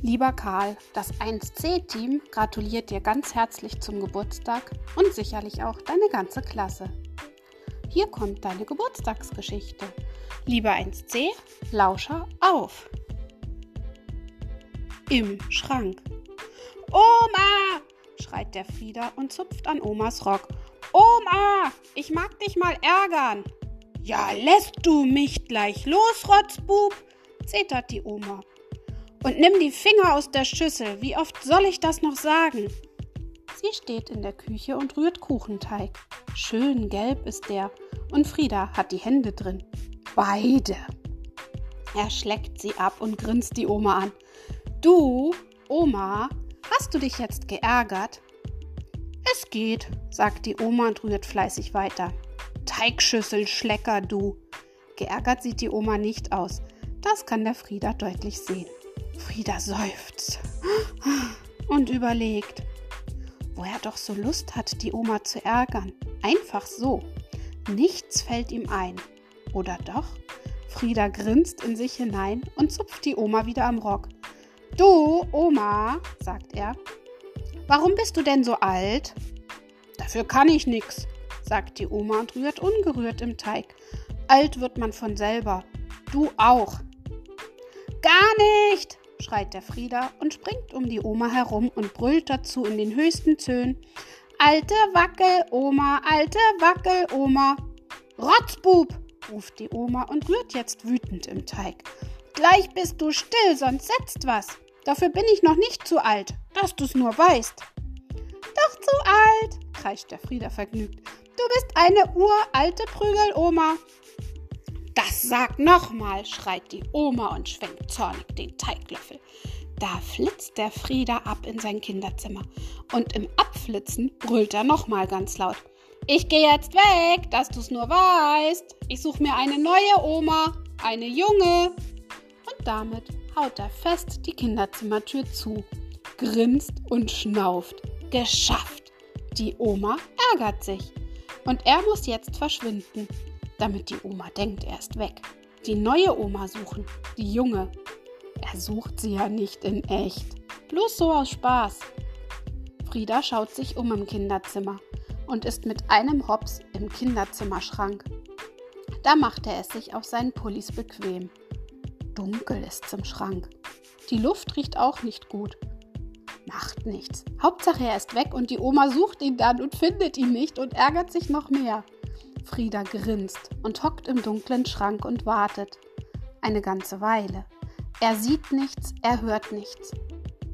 Lieber Karl, das 1C-Team gratuliert dir ganz herzlich zum Geburtstag und sicherlich auch deine ganze Klasse. Hier kommt deine Geburtstagsgeschichte. Lieber 1C, Lauscher auf. Im Schrank. Oma! schreit der Frieder und zupft an Omas Rock. Oma, ich mag dich mal ärgern. Ja, lässt du mich gleich los, Rotzbub, zetert die Oma. Und nimm die Finger aus der Schüssel. Wie oft soll ich das noch sagen? Sie steht in der Küche und rührt Kuchenteig. Schön gelb ist der. Und Frieda hat die Hände drin. Beide. Er schleckt sie ab und grinst die Oma an. Du, Oma, hast du dich jetzt geärgert? Es geht, sagt die Oma und rührt fleißig weiter. Teigschüssel, Schlecker, du. Geärgert sieht die Oma nicht aus. Das kann der Frieda deutlich sehen. Frieda seufzt und überlegt, wo er doch so Lust hat, die Oma zu ärgern. Einfach so. Nichts fällt ihm ein. Oder doch? Frieda grinst in sich hinein und zupft die Oma wieder am Rock. Du, Oma, sagt er, warum bist du denn so alt? Dafür kann ich nix, sagt die Oma und rührt ungerührt im Teig. Alt wird man von selber. Du auch. Gar nicht, schreit der Frieder und springt um die Oma herum und brüllt dazu in den höchsten Tönen. Alte Wackel-Oma, alte Wackel-Oma. Rotzbub, ruft die Oma und rührt jetzt wütend im Teig. Gleich bist du still, sonst setzt was. Dafür bin ich noch nicht zu alt, dass du's nur weißt. Doch zu alt, kreischt der Frieder vergnügt. Du bist eine uralte Prügeloma. Sag nochmal, schreit die Oma und schwenkt zornig den Teiglöffel. Da flitzt der Frieder ab in sein Kinderzimmer und im Abflitzen brüllt er nochmal ganz laut. Ich gehe jetzt weg, dass du's nur weißt. Ich suche mir eine neue Oma, eine junge. Und damit haut er fest die Kinderzimmertür zu, grinst und schnauft. Geschafft! Die Oma ärgert sich. Und er muss jetzt verschwinden, damit die Oma denkt, er ist weg. Die neue Oma suchen, die junge. Er sucht sie ja nicht in echt. Bloß so aus Spaß. Frieda schaut sich um im Kinderzimmer und ist mit einem Hops im Kinderzimmerschrank. Da macht er es sich auf seinen Pullis bequem. Dunkel ist's im Schrank. Die Luft riecht auch nicht gut. Macht nichts. Hauptsache er ist weg und die Oma sucht ihn dann und findet ihn nicht und ärgert sich noch mehr. Frieda grinst und hockt im dunklen Schrank und wartet. Eine ganze Weile. Er sieht nichts, er hört nichts.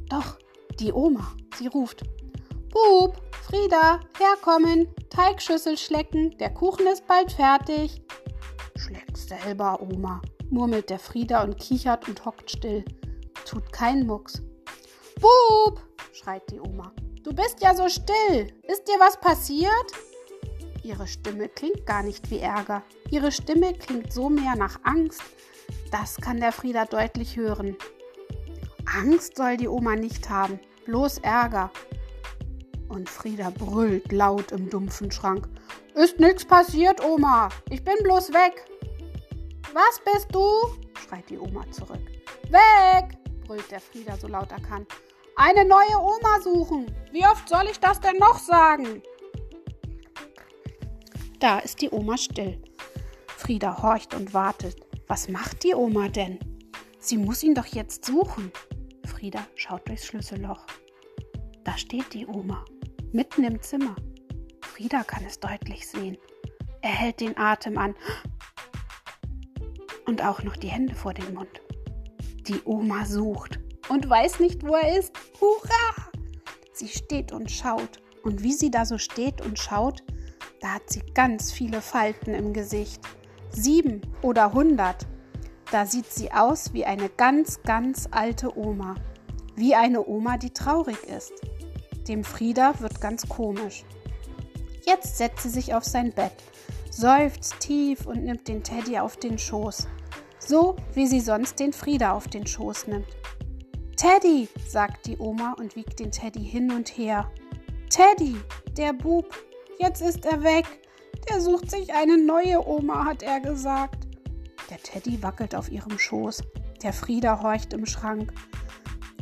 Doch, die Oma, sie ruft. Bub, Frieda, herkommen, Teigschüssel schlecken, der Kuchen ist bald fertig. Schleckt selber, Oma, murmelt der Frieda und kichert und hockt still. Tut kein Mucks. Bub, schreit die Oma, du bist ja so still. Ist dir was passiert? Ihre Stimme klingt gar nicht wie Ärger. Ihre Stimme klingt so mehr nach Angst. Das kann der Frieda deutlich hören. Angst soll die Oma nicht haben, bloß Ärger. Und Frieda brüllt laut im dumpfen Schrank. Ist nix passiert, Oma. Ich bin bloß weg. Was bist du? schreit die Oma zurück. Weg! brüllt der Frieda so laut er kann. Eine neue Oma suchen. Wie oft soll ich das denn noch sagen? Da ist die Oma still. Frieda horcht und wartet. Was macht die Oma denn? Sie muss ihn doch jetzt suchen. Frieda schaut durchs Schlüsselloch. Da steht die Oma, mitten im Zimmer. Frieda kann es deutlich sehen. Er hält den Atem an und auch noch die Hände vor den Mund. Die Oma sucht und weiß nicht, wo er ist. Hurra! Sie steht und schaut. Und wie sie da so steht und schaut, da hat sie ganz viele Falten im Gesicht. Sieben oder hundert. Da sieht sie aus wie eine ganz, ganz alte Oma. Wie eine Oma, die traurig ist. Dem Frieda wird ganz komisch. Jetzt setzt sie sich auf sein Bett, seufzt tief und nimmt den Teddy auf den Schoß so wie sie sonst den Frieda auf den Schoß nimmt. Teddy, sagt die Oma und wiegt den Teddy hin und her. Teddy, der Bub, jetzt ist er weg. Der sucht sich eine neue Oma, hat er gesagt. Der Teddy wackelt auf ihrem Schoß. Der Frieda horcht im Schrank.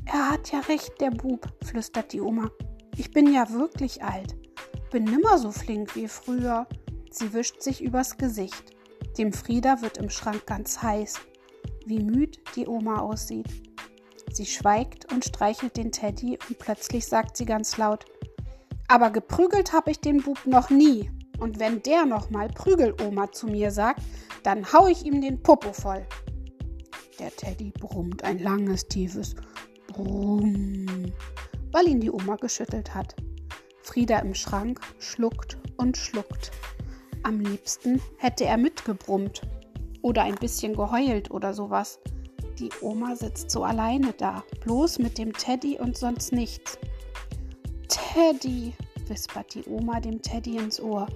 Er hat ja recht, der Bub, flüstert die Oma. Ich bin ja wirklich alt. Bin nimmer so flink wie früher. Sie wischt sich übers Gesicht. Dem Frieda wird im Schrank ganz heiß. Wie müd die Oma aussieht. Sie schweigt und streichelt den Teddy und plötzlich sagt sie ganz laut: Aber geprügelt habe ich den Bub noch nie. Und wenn der nochmal Prügeloma zu mir sagt, dann hau ich ihm den Popo voll. Der Teddy brummt ein langes, tiefes Brumm, weil ihn die Oma geschüttelt hat. Frieda im Schrank schluckt und schluckt. Am liebsten hätte er mitgebrummt oder ein bisschen geheult oder sowas. Die Oma sitzt so alleine da, bloß mit dem Teddy und sonst nichts. Teddy, wispert die Oma dem Teddy ins Ohr.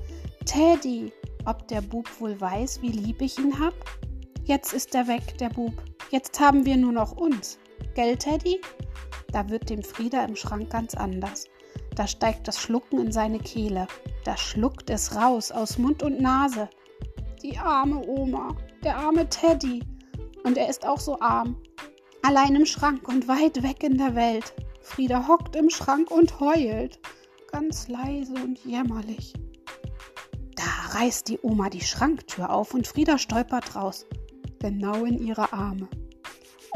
Teddy, ob der Bub wohl weiß, wie lieb ich ihn hab? Jetzt ist er weg, der Bub. Jetzt haben wir nur noch uns. Gell, Teddy? Da wird dem Frieda im Schrank ganz anders. Da steigt das Schlucken in seine Kehle. Da schluckt es raus aus Mund und Nase. Die arme Oma, der arme Teddy. Und er ist auch so arm. Allein im Schrank und weit weg in der Welt. Frieda hockt im Schrank und heult. Ganz leise und jämmerlich. Da reißt die Oma die Schranktür auf und Frieda stolpert raus. Genau in ihre Arme.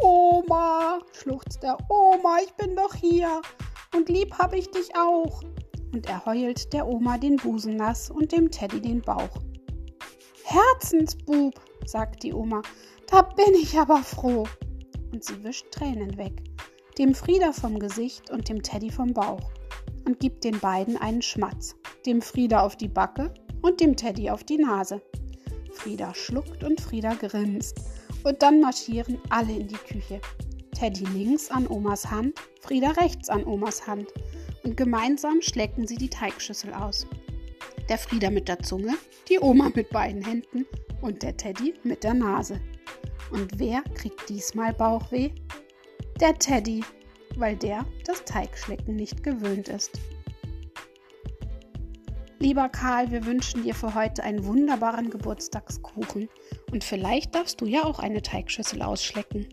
Oma, schluchzt er, Oma, ich bin doch hier und lieb hab ich dich auch. Und er heult der Oma den Busen nass und dem Teddy den Bauch. Herzensbub, sagt die Oma, da bin ich aber froh. Und sie wischt Tränen weg, dem Frieda vom Gesicht und dem Teddy vom Bauch und gibt den beiden einen Schmatz, dem Frieda auf die Backe und dem Teddy auf die Nase. Frieda schluckt und Frieda grinst und dann marschieren alle in die Küche. Teddy links an Omas Hand, Frieda rechts an Omas Hand und gemeinsam schlecken sie die Teigschüssel aus. Der Frieda mit der Zunge, die Oma mit beiden Händen und der Teddy mit der Nase. Und wer kriegt diesmal Bauchweh? Der Teddy, weil der das Teigschlecken nicht gewöhnt ist. Lieber Karl, wir wünschen dir für heute einen wunderbaren Geburtstagskuchen und vielleicht darfst du ja auch eine Teigschüssel ausschlecken.